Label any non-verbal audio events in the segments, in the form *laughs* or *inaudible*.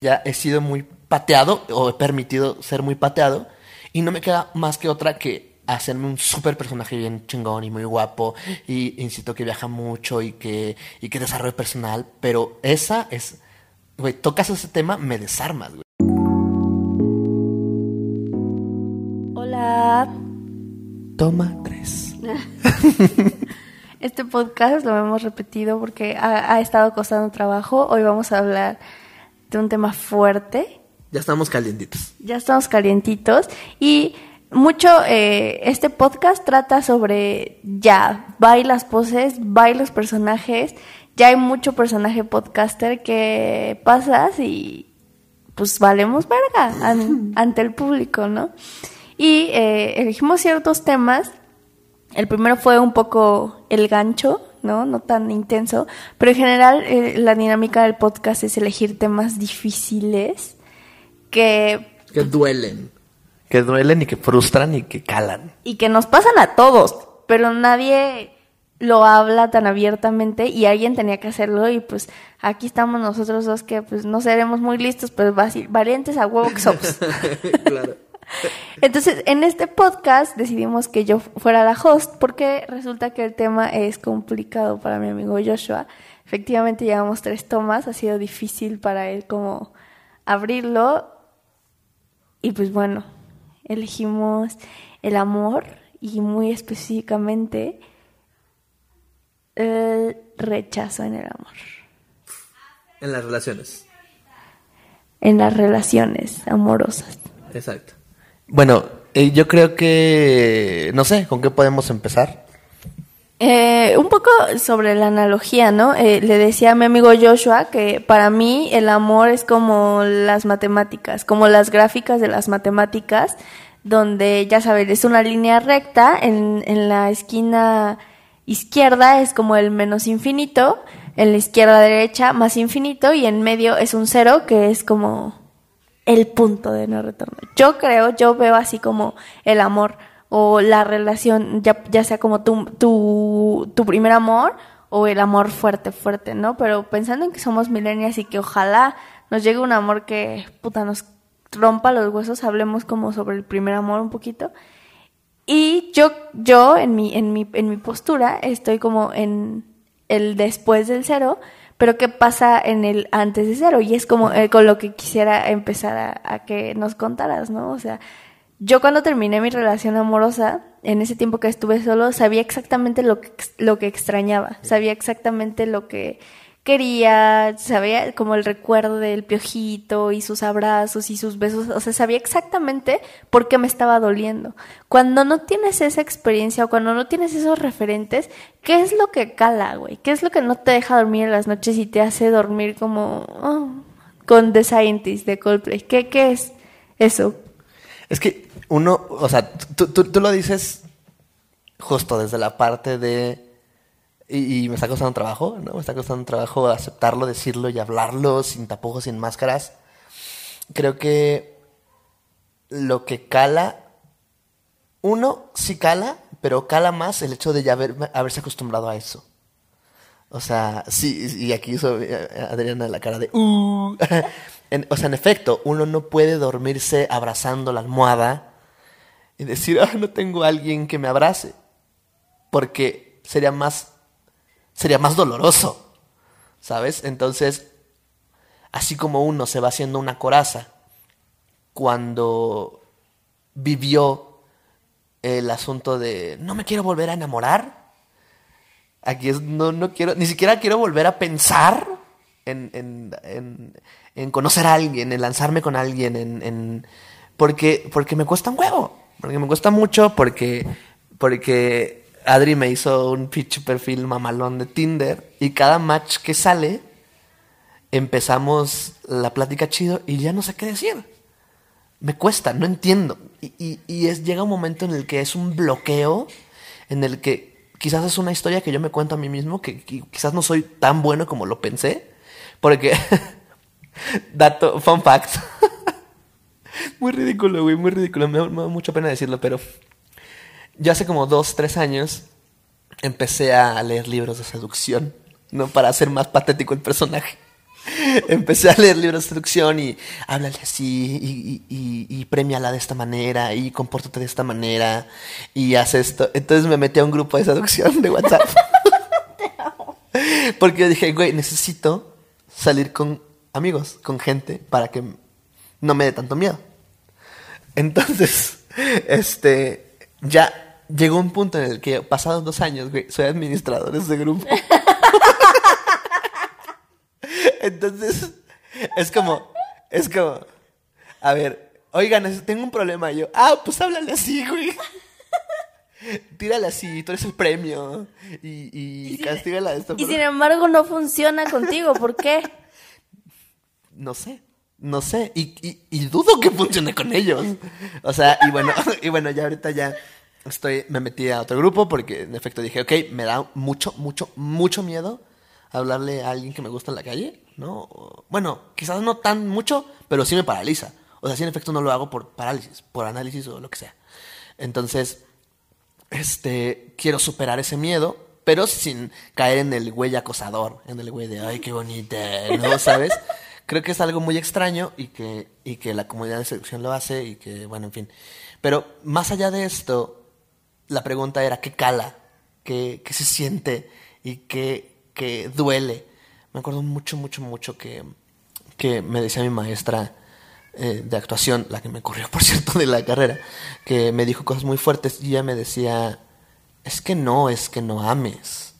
ya he sido muy pateado o he permitido ser muy pateado y no me queda más que otra que hacerme un súper personaje bien chingón y muy guapo y insisto que viaja mucho y que, y que desarrollo personal, pero esa es, güey, tocas ese tema, me desarmas, güey. Hola. Toma tres. *laughs* Este podcast lo hemos repetido porque ha, ha estado costando trabajo. Hoy vamos a hablar de un tema fuerte. Ya estamos calientitos. Ya estamos calientitos y mucho eh, este podcast trata sobre ya, bailas poses, bailos personajes. Ya hay mucho personaje podcaster que pasas y pues valemos verga an- *laughs* ante el público, ¿no? Y eh, elegimos ciertos temas. El primero fue un poco el gancho, ¿no? No tan intenso. Pero en general eh, la dinámica del podcast es elegir temas difíciles que Que duelen. Que duelen y que frustran y que calan. y que nos pasan a todos, pero nadie lo habla tan abiertamente y alguien tenía que hacerlo y pues aquí estamos nosotros dos que pues no seremos muy listos, pero vasi- valientes a huevo que somos. claro. Entonces, en este podcast decidimos que yo fuera la host porque resulta que el tema es complicado para mi amigo Joshua. Efectivamente, llevamos tres tomas, ha sido difícil para él como abrirlo. Y pues bueno, elegimos el amor y muy específicamente el rechazo en el amor, En las relaciones. en las relaciones amorosas. Exacto. Bueno, eh, yo creo que, no sé, ¿con qué podemos empezar? Eh, un poco sobre la analogía, ¿no? Eh, le decía a mi amigo Joshua que para mí el amor es como las matemáticas, como las gráficas de las matemáticas, donde ya sabes, es una línea recta, en, en la esquina izquierda es como el menos infinito, en la izquierda derecha más infinito y en medio es un cero que es como el punto de no retorno. Yo creo, yo veo así como el amor o la relación, ya, ya sea como tu, tu, tu primer amor o el amor fuerte, fuerte, ¿no? Pero pensando en que somos millennials y que ojalá nos llegue un amor que, puta, nos rompa los huesos, hablemos como sobre el primer amor un poquito. Y yo, yo en mi, en mi, en mi postura estoy como en el después del cero, pero qué pasa en el antes de cero. Y es como eh, con lo que quisiera empezar a, que nos contaras, ¿no? O sea, yo cuando terminé mi relación amorosa, en ese tiempo que estuve solo, sabía exactamente lo lo que extrañaba, sabía exactamente lo que quería, sabía como el recuerdo del piojito y sus abrazos y sus besos, o sea, sabía exactamente por qué me estaba doliendo. Cuando no tienes esa experiencia o cuando no tienes esos referentes, ¿qué es lo que cala, güey? ¿Qué es lo que no te deja dormir en las noches y te hace dormir como oh, con The Scientist de Coldplay? ¿Qué, qué es eso? Es que uno, o sea, tú, tú, tú lo dices justo desde la parte de... Y, y me está costando trabajo, ¿no? Me está costando trabajo aceptarlo, decirlo y hablarlo sin tapujos, sin máscaras. Creo que lo que cala, uno sí cala, pero cala más el hecho de ya haber, haberse acostumbrado a eso. O sea, sí, y aquí hizo eh, Adriana la cara de... "Uh". *laughs* En- o sea, en efecto, uno no puede dormirse abrazando la almohada y decir, ah, no tengo a alguien que me abrace. Porque sería más, sería más doloroso, ¿sabes? Entonces, así como uno se va haciendo una coraza cuando vivió el asunto de, no me quiero volver a enamorar, Aquí es, no, no quiero, ni siquiera quiero volver a pensar en, en, en, en conocer a alguien, en lanzarme con alguien, en, porque, porque me cuesta un huevo, porque me cuesta mucho, porque, porque Adri me hizo un pitch perfil mamalón de Tinder y cada match que sale empezamos la plática chido y ya no sé qué decir. Me cuesta, no entiendo. Y, y, es, llega un momento en el que es un bloqueo, en el que quizás es una historia que yo me cuento a mí mismo, que, quizás no soy tan bueno como lo pensé, porque, *laughs* dato, fun fact, *laughs* muy ridículo, güey, muy ridículo, me, me da mucha pena decirlo, pero yo hace como dos, tres años empecé a leer libros de seducción, ¿no? Para hacer más patético el personaje. *laughs* empecé a leer libros de seducción y háblale así y, y, y, premiala de esta manera y compórtate de esta manera y haz esto. Entonces me metí a un grupo de seducción de WhatsApp. *laughs* Porque yo dije, güey, necesito salir con amigos, con gente, para que no me dé tanto miedo. Entonces, *laughs* este, ya llegó un punto en el que, pasados dos años, güey, soy administrador de ese grupo. *laughs* Entonces, es como, es como, a ver, oigan, tengo un problema. yo, ah, pues háblale así, güey. Tírale así, tú eres el premio. Y, y, castígala de Y sin embargo no funciona contigo, ¿por qué? No sé, no sé. Y, y, dudo que funcione con ellos. O sea, y bueno, *laughs* y bueno, ya ahorita ya estoy, me metí a otro grupo porque en efecto dije, ok, me da mucho, mucho, mucho miedo hablarle a alguien que me gusta en la calle, ¿no? Bueno, quizás no tan mucho, pero sí me paraliza. O sea, sí en efecto no lo hago por parálisis, por análisis o lo que sea. Entonces, este, quiero superar ese miedo, pero sin caer en el güey acosador, en el güey de, ay, qué bonita, ¿no? *laughs* ¿Sabes? Creo que es algo muy extraño y que, y que la comunidad de seducción lo hace y que, bueno, en fin. Pero más allá de esto, la pregunta era, ¿qué cala? ¿Qué, qué se siente? ¿Y qué, que duele. Me acuerdo mucho, mucho, mucho que, que me decía mi maestra eh, de actuación, la que me corrió, *laughs* por cierto, de la carrera, que me dijo cosas muy fuertes y ella me decía, es que no, es que no ames,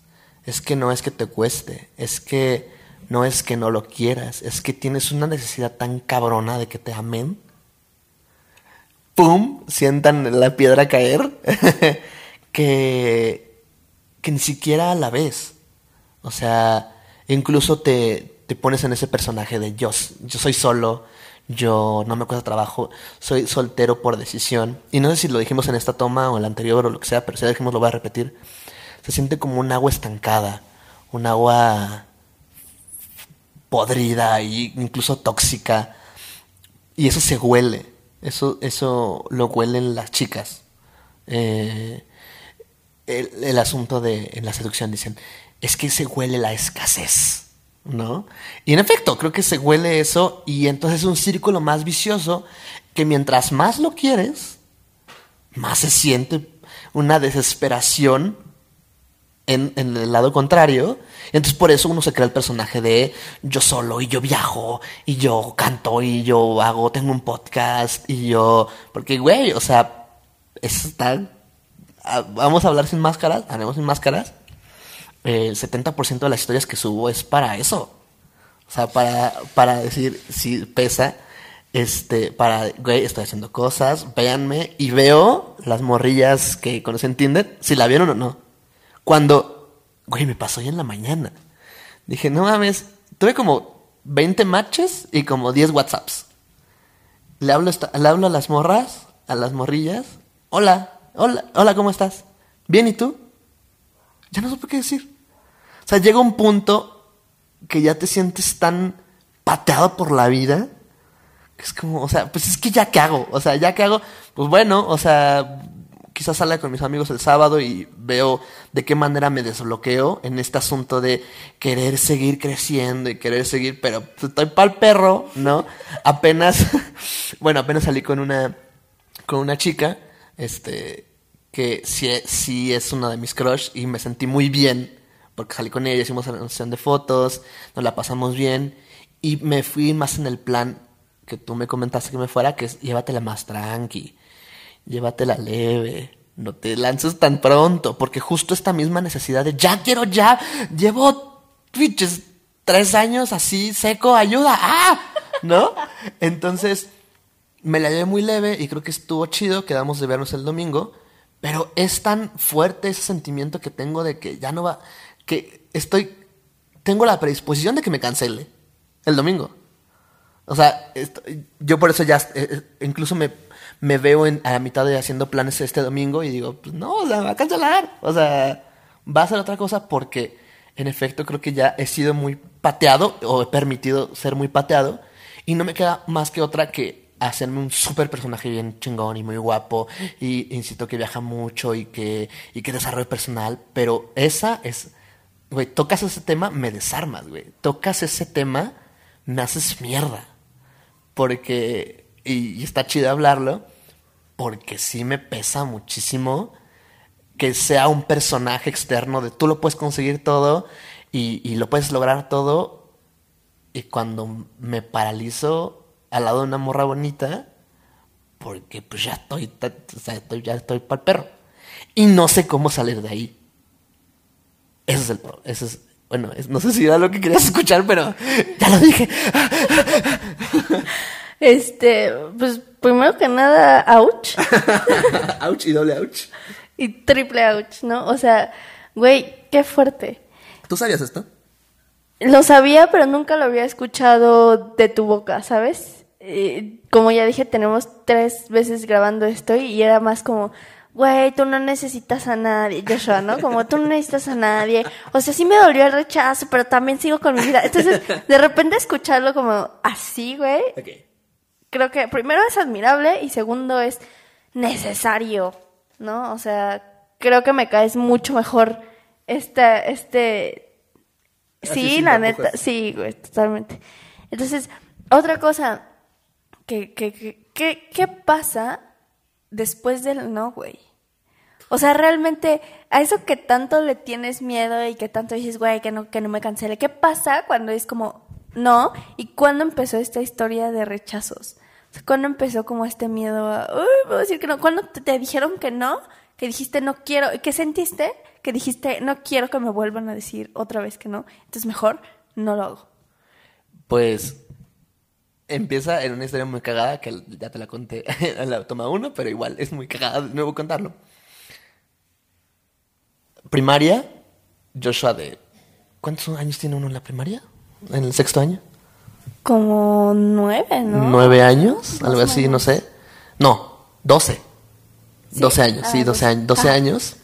es que no es que te cueste, es que no es que no lo quieras, es que tienes una necesidad tan cabrona de que te amen. ¡Pum! Sientan la piedra caer, *laughs* que, que ni siquiera la ves. O sea, incluso te, te pones en ese personaje de yo, yo soy solo, yo no me cuesta trabajo, soy soltero por decisión. Y no sé si lo dijimos en esta toma o en la anterior o lo que sea, pero si lo dijimos lo voy a repetir. Se siente como un agua estancada, un agua podrida e incluso tóxica. Y eso se huele, eso, eso lo huelen las chicas. Eh, el, el, asunto de en la seducción dicen, es que se huele la escasez, ¿no? Y en efecto, creo que se huele eso y entonces es un círculo más vicioso que mientras más lo quieres, más se siente una desesperación en, el lado contrario. Entonces por eso uno se crea el personaje de yo solo y yo viajo y yo canto y yo hago, tengo un podcast y yo... Porque, güey, o sea, está... Ah, vamos a hablar sin máscaras, haremos sin máscaras el 70% de las historias que subo es para eso. O sea, para, para decir si pesa, este, para, güey, estoy haciendo cosas, véanme, y veo las morrillas que conocen Tinder, si la vieron o no. Cuando, güey, me pasó ya en la mañana. Dije, no mames, tuve como 20 matches y como 10 WhatsApps. Le hablo, le hablo a las morras, a las morrillas. Hola, hola, hola, ¿cómo estás? Bien, ¿y tú? Ya no supe qué decir. O sea, llega un punto que ya te sientes tan pateado por la vida que es como, o sea, pues es que ya qué hago, o sea, ya qué hago, pues bueno, o sea, quizás salga con mis amigos el sábado y veo de qué manera me desbloqueo en este asunto de querer seguir creciendo y querer seguir, pero estoy pa'l perro, ¿no? Apenas, *laughs* bueno, apenas salí con una, con una chica, este, que sí, sí es una de mis crush y me sentí muy bien porque salí con ella, hicimos una sesión de fotos, nos la pasamos bien y me fui más en el plan que tú me comentaste que me fuera, que es llévatela más tranqui, llévatela leve, no te lances tan pronto, porque justo esta misma necesidad de ya quiero ya, llevo tres años así seco, ayuda, ¡ah! ¿No? Entonces me la llevé muy leve y creo que estuvo chido, quedamos de vernos el domingo, pero es tan fuerte ese sentimiento que tengo de que ya no va, que estoy, tengo la predisposición de que me cancele el domingo. O sea, yo por eso ya, eh, eh, incluso me, me veo en, a la mitad de haciendo planes este domingo y digo, pues no, o sea, va a cancelar. O sea, va a hacer otra cosa porque, en efecto, creo que ya he sido muy pateado o he permitido ser muy pateado y no me queda más que otra que hacerme un súper personaje bien chingón y muy guapo y insisto que viaja mucho y que, y que desarrollo personal, pero esa es güey, tocas ese tema, me desarmas, güey. Tocas ese tema, me haces mierda. Porque, y, está chido hablarlo, porque sí me pesa muchísimo que sea un personaje externo de tú lo puedes conseguir todo y, lo puedes lograr todo. Y cuando me paralizo al lado de una morra bonita, porque pues ya estoy, ya estoy para el perro. Y no sé cómo salir de ahí. Ese es el ese es, bueno, es- no sé si era lo que querías *laughs* escuchar, pero ya lo dije. *laughs* Este, pues primero que nada, ouch. *laughs* ouch y doble ouch. y triple ouch, ¿no? O sea, güey, qué fuerte. ¿Tú sabías esto? Lo sabía, pero nunca lo había escuchado de tu boca, ¿sabes? Eh, como ya dije, tenemos tres veces grabando esto y era más como, güey, tú no necesitas a nadie, Joshua, ¿no? Como tú no necesitas a nadie. O sea, sí me dolió el rechazo, pero también sigo con mi vida. Entonces, de repente escucharlo como así, güey, Ok. Creo que primero es admirable y segundo es necesario, ¿no? O sea, creo que me caes mucho mejor este, este, sí, la neta, sí, güey, totalmente. Entonces, otra cosa, que, que, que- ¿qué pasa después del no, güey? O sea, realmente, a eso que tanto le tienes miedo y que tanto dices, güey, que no, que no me cancele, ¿qué pasa cuando es como no? ¿Y cuándo empezó esta historia de rechazos? ¿Cuándo empezó como este miedo a, uy, voy a decir que no? ¿Cuándo te, te dijeron que no? Que dijiste no quiero, ¿qué sentiste? Que dijiste no quiero que me vuelvan a decir otra vez que no, entonces mejor no lo hago. Pues empieza en una historia muy cagada que ya te la conté en *laughs* la toma uno, pero igual es muy cagada de nuevo contarlo. Primaria, Joshua de... ¿Cuántos años tiene uno en la primaria? ¿En el sexto año? Como nueve, ¿no? ¿Nueve años? Algo así, no sé. No, doce. Sí. Doce años, Ah, sí, doce doce. años. Doce Ah. años.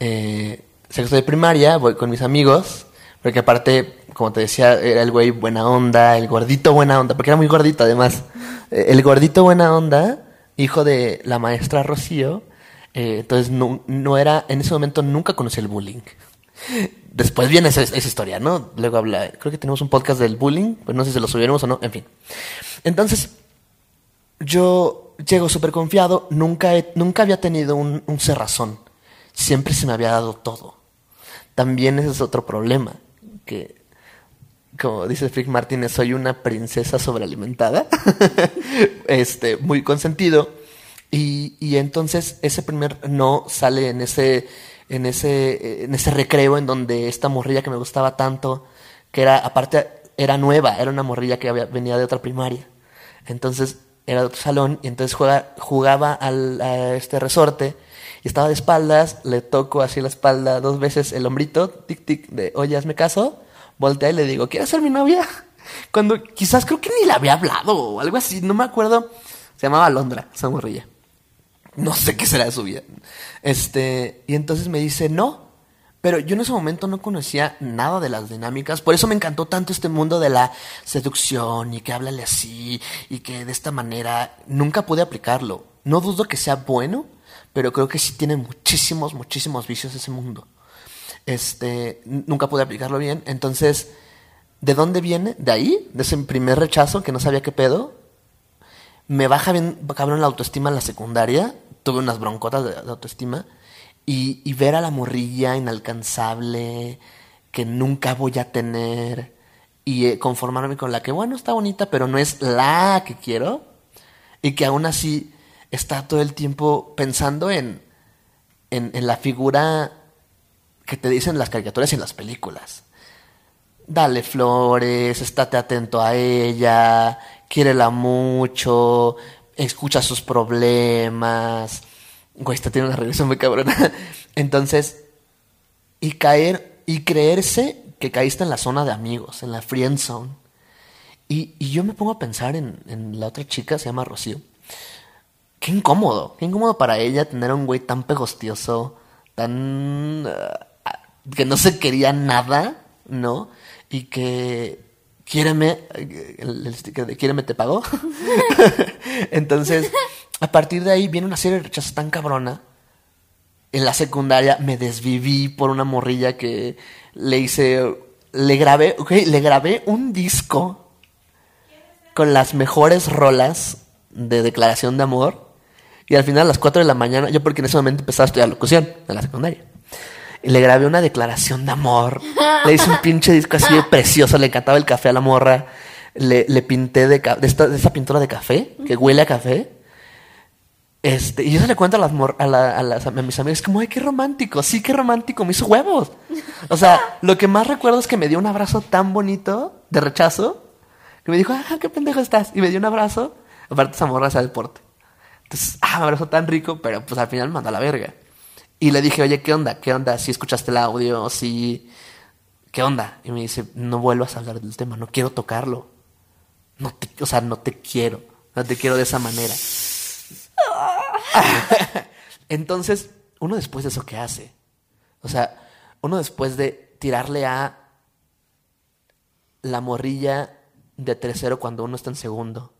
Eh, sexto de primaria, voy con mis amigos. Porque aparte, como te decía, era el güey buena onda, el gordito buena onda, porque era muy gordito además. Eh, El gordito buena onda, hijo de la maestra Rocío. eh, entonces no, no era, en ese momento nunca conocí el bullying. Después viene esa, historia, ¿no? Luego habla, creo que tenemos un podcast del bullying, pues no sé si lo subiremos o no, en fin. Entonces, yo llego súper confiado, nunca, nunca había tenido un, un cerrazón, siempre se me había dado todo. También ese es otro problema, que, como dice Frick Martínez, soy una princesa sobrealimentada, *laughs* este, muy consentido, y, y entonces ese primer no sale en ese, en ese, en ese recreo en donde esta morrilla que me gustaba tanto, que era, aparte, era nueva, era una morrilla que había, venía de otra primaria. Entonces era de otro salón y entonces juega, jugaba al, a este resorte y estaba de espaldas, le toco así la espalda dos veces el hombrito, tic tic, de oye, hazme caso, voltea y le digo, ¿quieres ser mi novia? *laughs* Cuando quizás creo que ni le había hablado o algo así, no me acuerdo. Se llamaba Londra, esa morrilla. No sé qué será de su vida. Este, y entonces me dice, no. Pero yo en ese momento no conocía nada de las dinámicas. Por eso me encantó tanto este mundo de la seducción y que háblale así y que de esta manera nunca pude aplicarlo. No dudo que sea bueno, pero creo que sí tiene muchísimos, muchísimos vicios ese mundo. Este, nunca pude aplicarlo bien. Entonces, ¿de dónde viene? De ahí, de ese primer rechazo que no sabía qué pedo me baja bien cabrón la autoestima en la secundaria. Tuve unas broncotas de, autoestima. Y, y ver a la morrilla inalcanzable, que nunca voy a tener. Y eh, conformarme con la que, bueno, está bonita, pero no es la que quiero. Y que aún así está todo el tiempo pensando en, en, en la figura que te dicen las caricaturas y en las películas dale flores, estate atento a ella, quiérela mucho, escucha sus problemas. Güey, esta tiene una regresión muy cabrona. *laughs* Entonces, y caer, y creerse que caíste en la zona de amigos, en la friend zone. Y, y yo me pongo a pensar en, en la otra chica, se llama Rocío. Qué incómodo, qué incómodo para ella tener a un güey tan pegostioso, tan... ah, que no se quería nada, ¿no? Y que... Quiéreme, eh, quiéreme te pagó. *laughs* Entonces, a partir de ahí viene una serie de rechazos tan cabrona. En la secundaria me desviví por una morrilla que le hice, le grabé, ok, le grabé un disco con las mejores rolas de declaración de amor. Y al final a las 4 de la mañana, yo porque en ese momento empezaba a estudiar locución en la secundaria. Y le grabé una declaración de amor. Le hice un pinche disco así de precioso. Le encantaba el café a la morra. Le, le pinté de, de, esta, de esta pintura de café, que huele a café. Este, y yo se le cuento a, las a, la- a las- a mis amigas, como, ay, qué romántico, sí, qué romántico, me hizo huevos. O sea, lo que más recuerdo es que me dio un abrazo tan bonito de rechazo, que me dijo, ah, qué pendejo estás. Y me dio un abrazo, aparte esa morra hace deporte. Entonces, ah, me abrazó tan rico, pero pues al final me mandó a la verga. Y le dije, oye, ¿qué onda? ¿Qué onda? Si escuchaste el audio, si... ¿Qué onda? Y me dice, no vuelvas a hablar del tema, no quiero tocarlo. No o sea, no te quiero, no te quiero de esa manera. *laughs* Entonces, uno después de eso, ¿qué hace? O sea, uno después de tirarle a la morrilla de tercero cuando uno está en segundo,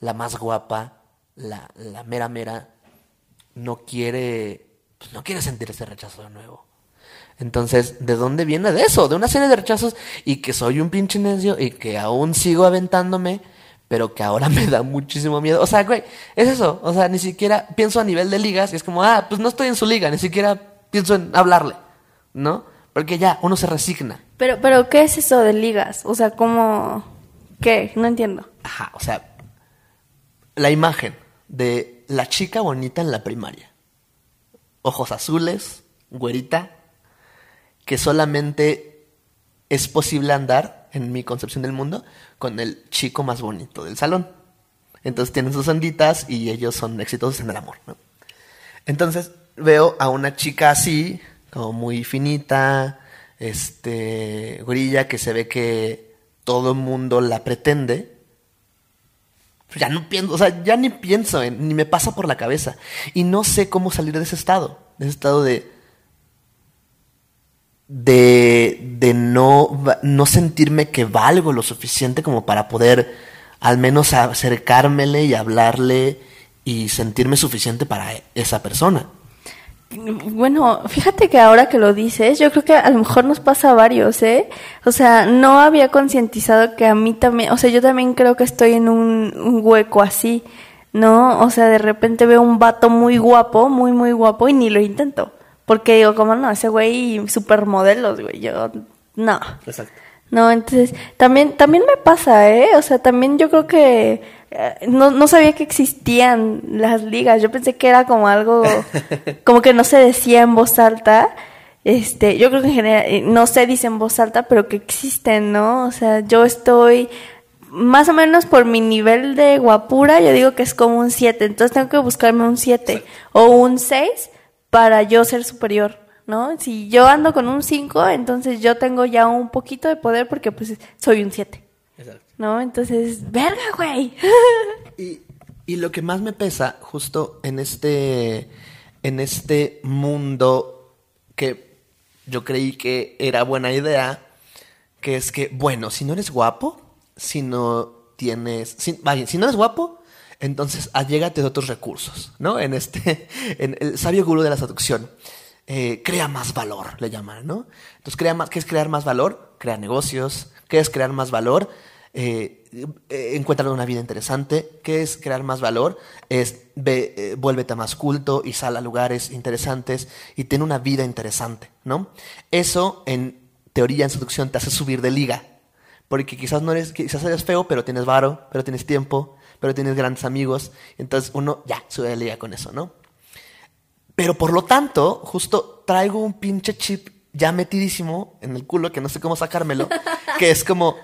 la más guapa, la, la mera mera, no quiere, pues no quiere sentir ese rechazo de nuevo. Entonces, ¿de dónde viene de eso? De una serie de rechazos y que soy un pinche necio y que aún sigo aventándome, pero que ahora *laughs* me da muchísimo miedo. O sea, güey, es eso. O sea, ni siquiera pienso a nivel de ligas y es como, ah, pues no estoy en su liga, ni siquiera pienso en hablarle, ¿no? Porque ya, uno se resigna. Pero, pero, ¿qué es eso de ligas? O sea, ¿cómo? ¿Qué? No entiendo. Ajá, o sea, la imagen de la chica bonita en la primaria. Ojos azules, güerita, que solamente es posible andar, en mi concepción del mundo, con el chico más bonito del salón. Entonces tienen sus onditas y ellos son exitosos en el amor. Entonces veo a una chica así, como muy finita, este, gorilla, que se ve que todo el mundo la pretende. Ya no pienso, o sea, ya ni pienso, en- ni me pasa por la cabeza. Y no sé cómo salir de ese estado, de ese estado de, de, de no, no sentirme que valgo lo suficiente como para poder al menos acercármele y hablarle y sentirme suficiente para esa persona. Bueno, fíjate que ahora que lo dices, yo creo que a lo mejor nos pasa a varios, ¿eh? O sea, no había concientizado que a mí también, o sea, yo también creo que estoy en un, un hueco así, ¿no? O sea, de repente veo un vato muy guapo, muy, muy guapo y ni lo intento. Porque digo, como no, ese güey supermodelos, güey, yo, no. Exacto. No, entonces, también, también me pasa, ¿eh? O sea, también yo creo que eh, no, no sabía que existían las ligas. Yo pensé que era como algo, *laughs* como que no se decía en voz alta. Este, yo creo que en general, eh, no se dice en voz alta, pero que existen, ¿no? O sea, yo estoy más o menos por mi nivel de guapura, yo digo que es como un 7. Entonces tengo que buscarme un 7 o un 6 para yo ser superior. ¿No? Si yo ando con un 5, entonces yo tengo ya un poquito de poder porque pues soy un 7, Exacto. ¿no? Entonces, verga, güey. Y, y lo que más me pesa justo en este, en este mundo que yo creí que era buena idea, que es que, bueno, si no eres guapo, si no tienes, si, vaya, si no eres guapo, entonces allégate de otros recursos, ¿no? En este, en el sabio gurú de la seducción. Eh, crea más valor, le llaman, ¿no? Entonces, crea más, ¿qué es crear más valor? Crea negocios. ¿Qué es crear más valor? Eh, eh, encuentra una vida interesante. ¿Qué es crear más valor? Es ve, eh, vuélvete más culto y sal a lugares interesantes y ten una vida interesante, ¿no? Eso, en teoría, en seducción, te hace subir de liga. Porque quizás no eres, quizás eres feo, pero tienes varo, pero tienes tiempo, pero tienes grandes amigos. Entonces uno ya sube de liga con eso, ¿no? Pero por lo tanto, justo traigo un pinche chip ya metidísimo en el culo que no sé cómo sacármelo, *laughs* que es como,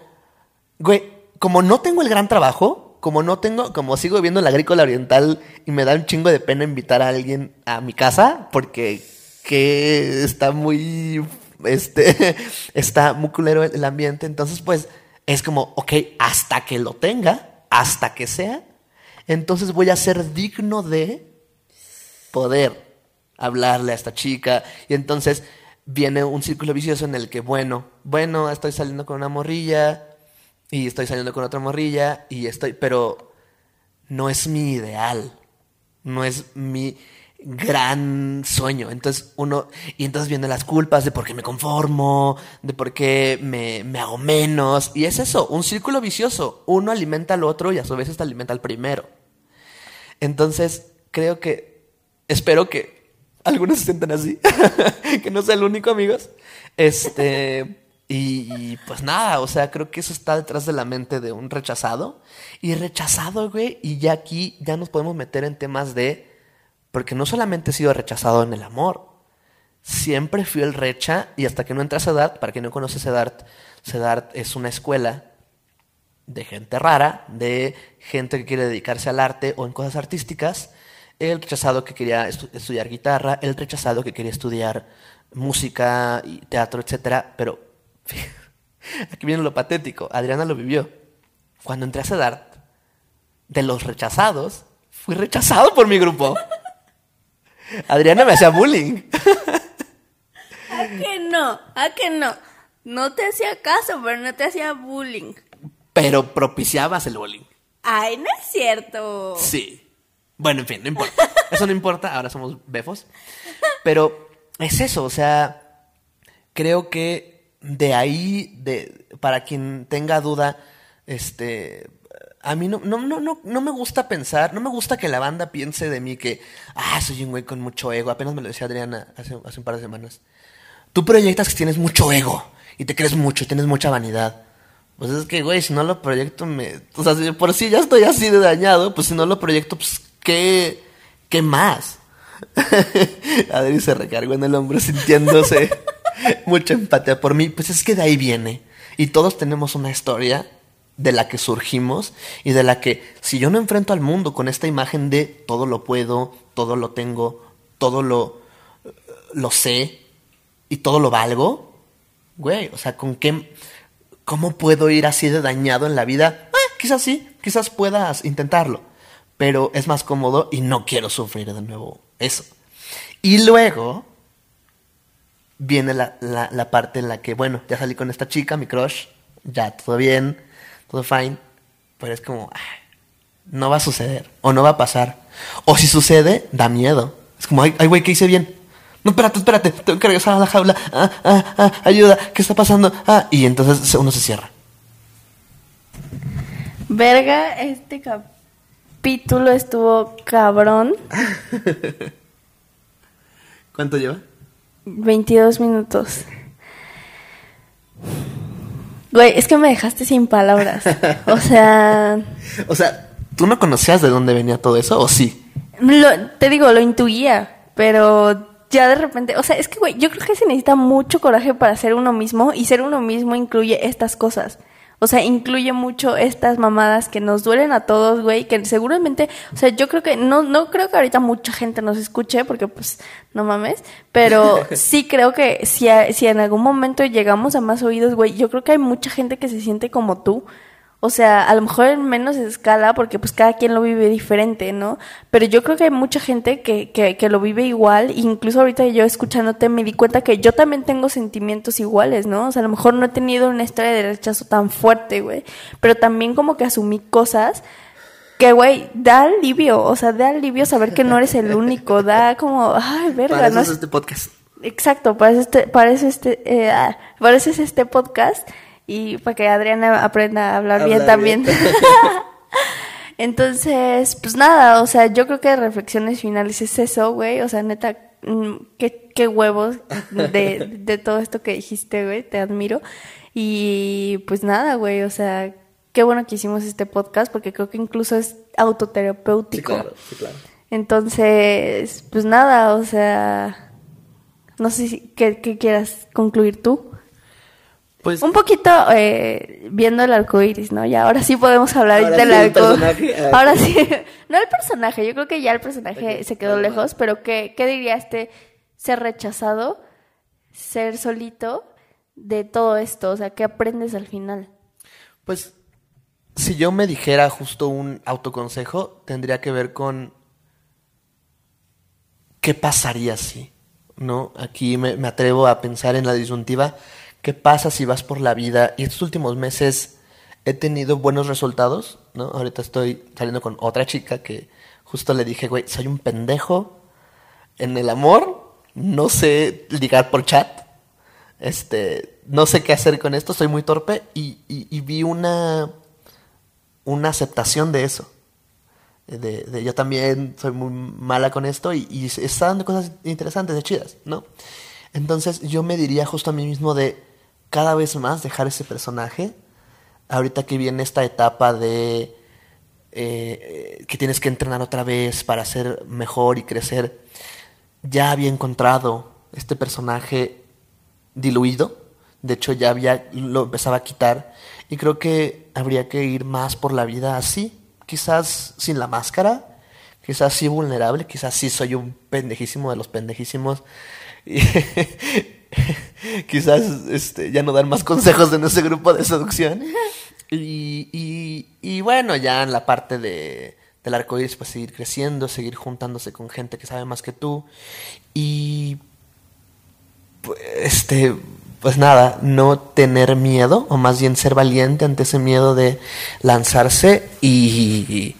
güey, como no tengo el gran trabajo, como no tengo, como sigo viviendo en la agrícola oriental y me da un chingo de pena invitar a alguien a mi casa porque que está muy, este, *laughs* está muy culero el, el ambiente, entonces pues es como, ok, hasta que lo tenga, hasta que sea, entonces voy a ser digno de poder hablarle a esta chica. Y entonces viene un círculo vicioso en el que, bueno, bueno, estoy saliendo con una morrilla y estoy saliendo con otra morrilla y estoy, pero no es mi ideal, no es mi... gran sueño. Entonces uno, y entonces vienen las culpas de por qué me conformo, de por qué me, me hago menos. Y es eso, un círculo vicioso. Uno alimenta al otro y a su vez este alimenta al primero. Entonces, creo que, espero que *laughs* algunos se sientan así, *laughs* que no sea el único, amigos. Este, y, pues nada, o sea, creo que eso está detrás de la mente de un rechazado. Y rechazado, güey, y ya aquí ya nos podemos meter en temas de, porque no solamente he sido rechazado en el amor, siempre fui el recha y hasta que no entré a CEDART, para quien no conoce CEDART, CEDART es una escuela de gente rara, de gente que quiere dedicarse al arte o en cosas artísticas, el rechazado que quería estudiar guitarra, el rechazado que quería estudiar música y teatro, etcétera, pero *laughs* aquí viene lo patético, Adriana lo vivió. Cuando entré a CEDART, de los rechazados, fui rechazado por mi grupo. Adriana me hacía bullying. *laughs* ¿A que no? ¿A que no? No te hacía caso, pero no te hacía bullying. Pero propiciabas el bullying. Ay, no es cierto. Sí. Bueno, en fin, no importa. Eso no importa, ahora somos befos. Pero es eso, o sea, creo que de ahí, de, para quien tenga duda, este, a mí no, no, no, no, no me gusta pensar, no me gusta que la banda piense de mí que, ah, soy un güey con mucho ego. Apenas me lo decía Adriana hace, hace un par de semanas. Tú proyectas que tienes mucho ego y te crees mucho y tienes mucha vanidad. Pues es que, güey, si no lo proyecto, me. O sea, si por sí ya estoy así de dañado, pues si no lo proyecto, pues, ¿qué, qué más? *laughs* Adri se recargó en el hombro sintiéndose *laughs* mucha empatía por mí. Pues es que de ahí viene. Y todos tenemos una historia de la que surgimos y de la que, si yo no enfrento al mundo con esta imagen de todo lo puedo, todo lo tengo, todo lo, lo sé y todo lo valgo, güey, o sea, ¿con qué ¿Cómo puedo ir así de dañado en la vida? Ah, quizás sí, quizás puedas intentarlo, pero es más cómodo y no quiero sufrir de nuevo eso. Y luego viene la, la, parte en la que, bueno, ya salí con esta chica, mi crush, ya todo bien, todo fine, pero es como, no va a suceder, o no va a pasar, o si sucede, da miedo. Es como, ay, güey, ¿qué hice bien? No, espérate, espérate, tengo que regresar a la jaula. Ah, ah, ah, ayuda, ¿qué está pasando? Ah, y entonces uno se cierra. Verga, este capítulo estuvo cabrón. *laughs* ¿Cuánto lleva? 22 minutos. Güey, es que me dejaste sin palabras. O sea. *laughs* o sea, ¿tú no conocías de dónde venía todo eso o sí? te digo, lo intuía, pero ya de repente, o sea, es que, güey, yo creo que se necesita mucho coraje para ser uno mismo y ser uno mismo incluye estas cosas. O sea, incluye mucho estas mamadas que nos duelen a todos, güey, que seguramente, o sea, yo creo que, no, no creo que ahorita mucha gente nos escuche, porque pues, no mames, pero *laughs* sí creo que si, si en algún momento llegamos a más oídos, güey, yo creo que hay mucha gente que se siente como tú, o sea, a lo mejor en menos escala, porque pues cada quien lo vive diferente, ¿no? Pero yo creo que hay mucha gente que, que, que lo vive igual. Incluso ahorita yo escuchándote me di cuenta que yo también tengo sentimientos iguales, ¿no? O sea, a lo mejor no he tenido una historia de rechazo tan fuerte, güey. Pero también como que asumí cosas que, güey, da alivio. O sea, da alivio saber que no eres el único. Da como, ay, verga, para ¿no? es este podcast. Exacto, parece este, parece este, eh, ah, parece este podcast y para que Adriana aprenda a hablar, bien también. *laughs* Entonces, pues nada, o sea, yo creo que de reflexiones finales es eso, güey, o sea, neta, mm, qué, qué huevos de, *laughs* de todo esto que dijiste, güey, te admiro. Y pues nada, güey, o sea, qué bueno que hicimos este podcast porque creo que incluso es autoterapéutico. Sí, claro, sí, claro. Entonces, pues nada, o sea, no sé si qué, qué quieras concluir tú. Pues, un poquito eh, viendo el arco iris, ¿no? Y ahora sí podemos hablar del arco. *laughs* Ah, ahora sí, no el personaje, yo creo que ya el personaje se quedó lejos, pero ¿qué, ¿qué diría este ser rechazado, ser solito de todo esto? O sea, ¿qué aprendes al final? Pues, si yo me dijera justo un autoconsejo, tendría que ver con qué pasaría si, ¿no? Aquí me, me atrevo a pensar en la disyuntiva ¿Qué pasa si vas por la vida? Y estos últimos meses he tenido buenos resultados, ¿no? Ahorita estoy saliendo con otra chica que justo le dije, güey, soy un pendejo en el amor, no sé ligar por chat, este, no sé qué hacer con esto, soy muy torpe y, vi una, una aceptación de eso. De, de, yo también soy muy mala con esto y, y está dando cosas interesantes, de chidas, ¿no? Entonces yo me diría justo a mí mismo de cada vez más dejar ese personaje. Ahorita que viene esta etapa de eh, que tienes que entrenar otra vez para ser mejor y crecer, ya había encontrado este personaje diluido. De hecho, ya había, lo empezaba a quitar. Y creo que habría que ir más por la vida así. Quizás sin la máscara. Quizás sí vulnerable. Quizás sí soy un pendejísimo de los pendejísimos. *laughs* *laughs* quizás este, ya no dar más consejos en ese grupo de seducción. *laughs* Y, y, bueno, ya en la parte de, del arco iris, pues seguir creciendo, seguir juntándose con gente que sabe más que tú. Y. Pues, este. Pues nada, no tener miedo, o más bien ser valiente ante ese miedo de lanzarse y.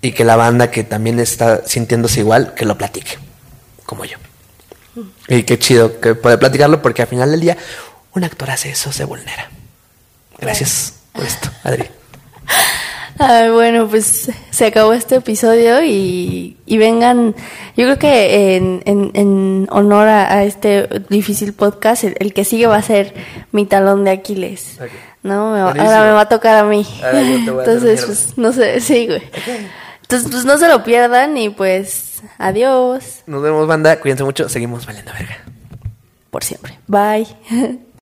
Y que la banda que también está sintiéndose igual, que lo platique, como yo. Y qué chido que puede platicarlo, porque al final del día, un actor hace eso, se vulnera. Gracias por esto, Adri. *laughs* bueno, pues se acabó este episodio y, vengan, yo creo que en, en, honor a, este difícil podcast, el, que sigue va a ser mi talón de Aquiles. ¿no? ahora me va a tocar a mí. Entonces, pues no sé, sí, güey. Entonces, pues no se lo pierdan y pues adiós. Nos vemos, banda. Cuídense mucho. Seguimos valiendo verga. Por siempre. Bye. *laughs*